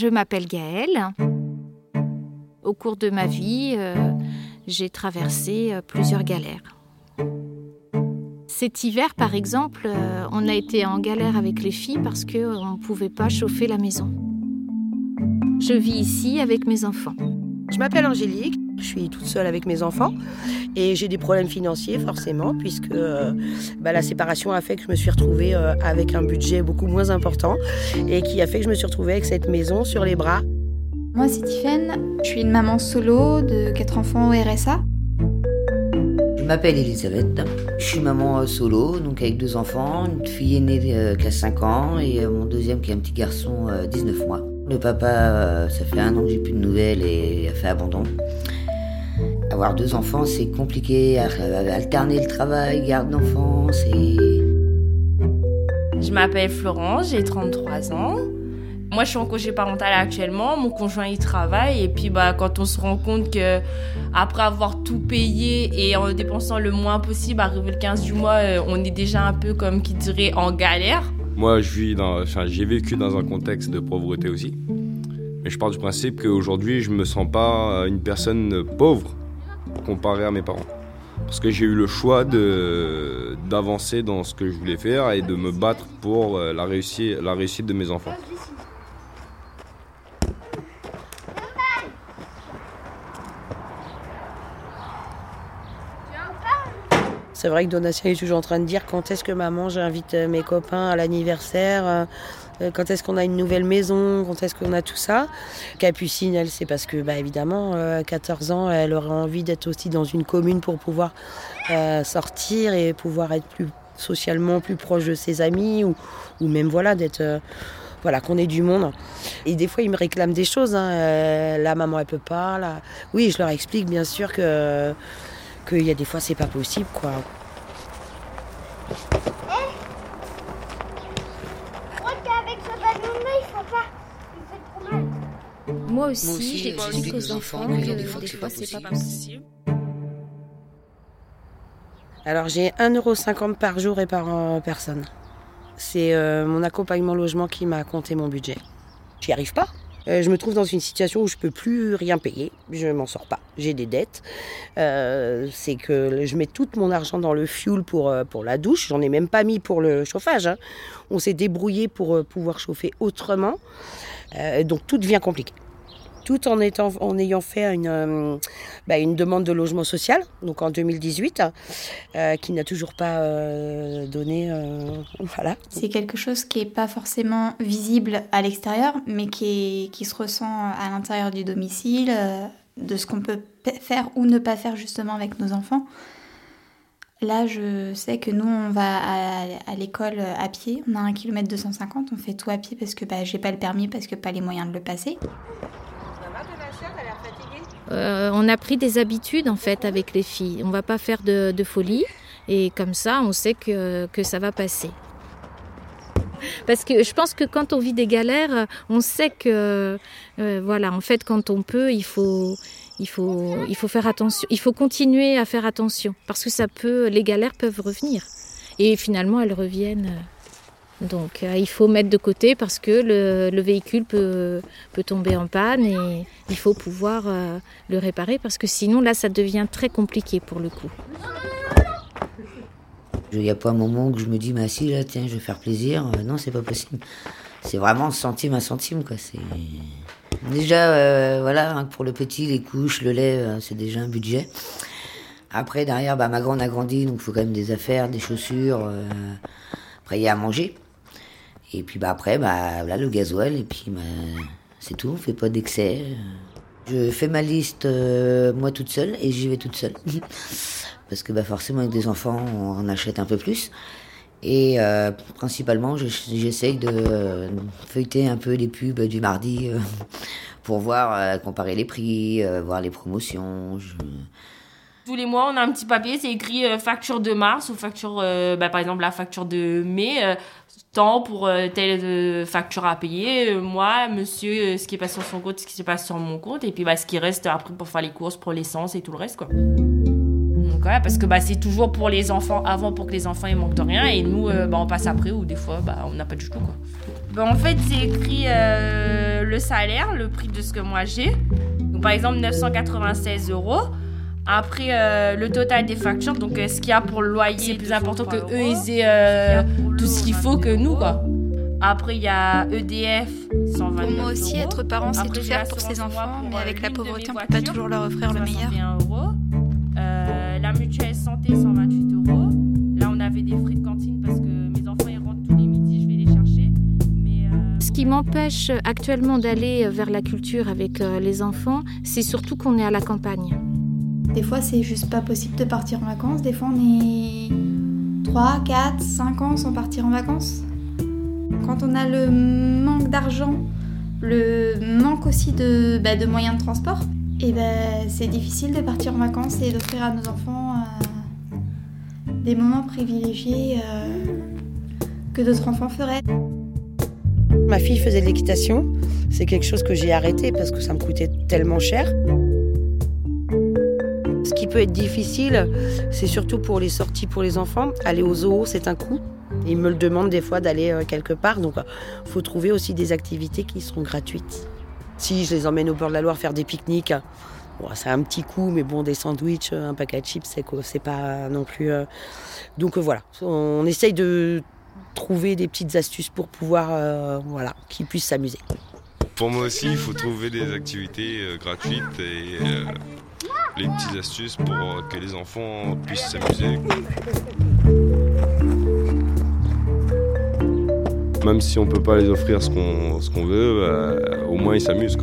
Je m'appelle Gaëlle. Au cours de ma vie, euh, j'ai traversé euh, plusieurs galères. Cet hiver, par exemple, euh, on a été en galère avec les filles parce qu'on ne pouvait pas chauffer la maison. Je vis ici avec mes enfants. Je m'appelle Angélique, je suis toute seule avec mes enfants et j'ai des problèmes financiers forcément puisque euh, bah, la séparation a fait que je me suis retrouvée euh, avec un budget beaucoup moins important et qui a fait que je me suis retrouvée avec cette maison sur les bras. Moi c'est Tiffaine, je suis une maman solo de quatre enfants au RSA. Je m'appelle Elisabeth, je suis maman euh, solo, donc avec deux enfants, une fille aînée qui a 5 ans et mon deuxième qui est un petit garçon 19 mois. Le papa, ça fait un an que j'ai plus de nouvelles et a fait abandon. Avoir deux enfants, c'est compliqué, alterner le travail, garde d'enfants, c'est... Je m'appelle Florence, j'ai 33 ans. Moi, je suis en congé parental actuellement. Mon conjoint, il travaille. Et puis, bah, quand on se rend compte que après avoir tout payé et en dépensant le moins possible, arrivé le 15 du mois, euh, on est déjà un peu, comme qui dirait, en galère. Moi, je vis dans, j'ai vécu dans un contexte de pauvreté aussi. Mais je pars du principe qu'aujourd'hui, je me sens pas une personne pauvre comparé à mes parents. Parce que j'ai eu le choix d'avancer dans ce que je voulais faire et de me battre pour euh, la réussite de mes enfants. C'est vrai que Donatien est toujours en train de dire quand est-ce que maman j'invite euh, mes copains à l'anniversaire, euh, euh, quand est-ce qu'on a une nouvelle maison, quand est-ce qu'on a tout ça. Capucine, elle, c'est parce que, bah, évidemment, à 14 ans, elle aurait envie d'être aussi dans une commune pour pouvoir sortir et pouvoir être plus socialement plus proche de ses amis ou, ou même voilà d'être voilà qu'on ait du monde et des fois ils me réclament des choses hein. la maman elle peut pas là oui je leur explique bien sûr que qu'il y a des fois c'est pas possible quoi. Moi aussi, j'explique aux enfants que des fois c'est pas possible. Alors j'ai 1,50€ par jour et par euh, personne. C'est euh, mon accompagnement logement qui m'a compté mon budget. J'y arrive pas. Euh, je me trouve dans une situation où je peux plus rien payer. Je m'en sors pas. J'ai des dettes. Euh, c'est que je mets tout mon argent dans le fuel pour, euh, pour la douche. J'en ai même pas mis pour le chauffage. Hein. On s'est débrouillé pour pouvoir chauffer autrement. donc tout devient compliqué tout en, étant, en ayant fait une, euh, bah, une demande de logement social, donc en 2018, euh, qui n'a toujours pas euh, donné. voilà. C'est quelque chose qui n'est pas forcément visible à l'extérieur, mais qui, qui se ressent à l'intérieur du domicile, de ce qu'on peut faire ou ne pas faire justement avec nos enfants. Là, je sais que nous, on va à, l'école à pied. On a un kilomètre 250. On fait tout à pied parce que bah, j'ai pas le permis, parce que pas les moyens de le passer. Euh, on a pris des habitudes en fait avec les filles. On va pas faire de, folie et comme ça on sait que, que ça va passer. Parce que je pense que quand on vit des galères, on sait que euh, voilà, en fait quand on peut, il faut il faut il faut faire attention, il faut continuer à faire attention. Parce que ça peut les galères peuvent revenir. Et finalement elles reviennent. Donc euh, il faut mettre de côté parce que le, véhicule peut, peut, tomber en panne et il faut pouvoir euh, le réparer parce que sinon là ça devient très compliqué pour le coup. Il n'y a pas un moment où je me dis, bah si, là, tiens, je vais faire plaisir. Euh, non, c'est pas possible. C'est vraiment centime à centime, quoi. C'est... Déjà, voilà, pour le petit, les couches, le lait, c'est déjà un budget. Après, derrière, bah, ma grande a grandi, donc il faut quand même des affaires, des chaussures. Après, il y a à manger. Et puis bah, après, bah, là, le gasoil, et puis bah, c'est tout, on fait pas d'excès. Je fais ma liste euh, moi toute seule et j'y vais toute seule. Parce que bah, forcément, avec des enfants, on en achète un peu plus. Et euh, principalement, j'essaye de euh, feuilleter un peu les pubs du mardi pour voir, comparer les prix, voir les promotions. Tous les mois, on a un petit papier, c'est écrit facture de mars ou facture, bah, par exemple, la facture de mai temps pour euh, telle euh, facture à payer. Euh, moi, monsieur, ce qui est passé sur son compte, ce qui se passe sur mon compte. Et puis, bah, ce qui reste après pour faire les courses, pour l'essence et tout le reste, quoi. Donc, ouais, parce que bah, c'est toujours pour les enfants avant, pour que les enfants ils manquent de rien. Et nous, bah, on passe après, ou des fois, bah, on n'a pas du tout, quoi. ben, En fait, c'est écrit euh, le salaire, le prix de ce que moi j'ai. Donc, par exemple, 996 euros. Après, euh, le total des factures, donc euh, ce qu'il y a pour le loyer, c'est plus important que eux, ils aient euh, tout ce qu'il faut que nous, quoi. Après, il y a EDF, 129 Pour moi aussi, euros. être parent, c'est tout faire pour ses enfants, pour, mais euh, avec la pauvreté, on peut pas toujours leur offrir le meilleur. 61 euros. Euh, la mutuelle santé, 128 euros. Là, on avait des frais de cantine parce que mes enfants, ils rentrent tous les midis, je vais les chercher. Mais, euh, Ce qui m'empêche actuellement d'aller vers la culture avec euh, les enfants, c'est surtout qu'on est à la campagne. Des fois, c'est juste pas possible de partir en vacances. Des fois, on est 3, 4, 5 ans sans partir en vacances. Quand on a le manque d'argent, le manque aussi de, bah, de moyens de transport, et ben c'est difficile de partir en vacances et d'offrir à nos enfants euh, des moments privilégiés euh, que d'autres enfants feraient. Ma fille faisait de l'équitation. C'est quelque chose que j'ai arrêté parce que ça me coûtait tellement cher. Ce qui peut être difficile, c'est surtout pour les sorties pour les enfants. Aller au zoo, c'est un coût. Ils me le demandent des fois d'aller euh, quelque part. Donc, il faut trouver aussi des activités qui seront gratuites. Si je les emmène au bord de la Loire faire des pique-niques, bon, c'est un petit coup, mais bon, des sandwichs, un paquet de chips, c'est c'est pas non plus. euh, Donc euh, voilà, on essaye de trouver des petites astuces pour pouvoir, euh, voilà, qu'ils puissent s'amuser. Pour moi aussi, il faut trouver des activités euh, gratuites et euh, les petites astuces pour euh, que les enfants puissent s'amuser. Même si on peut pas les offrir ce qu'on veut, euh, au moins ils s'amusent.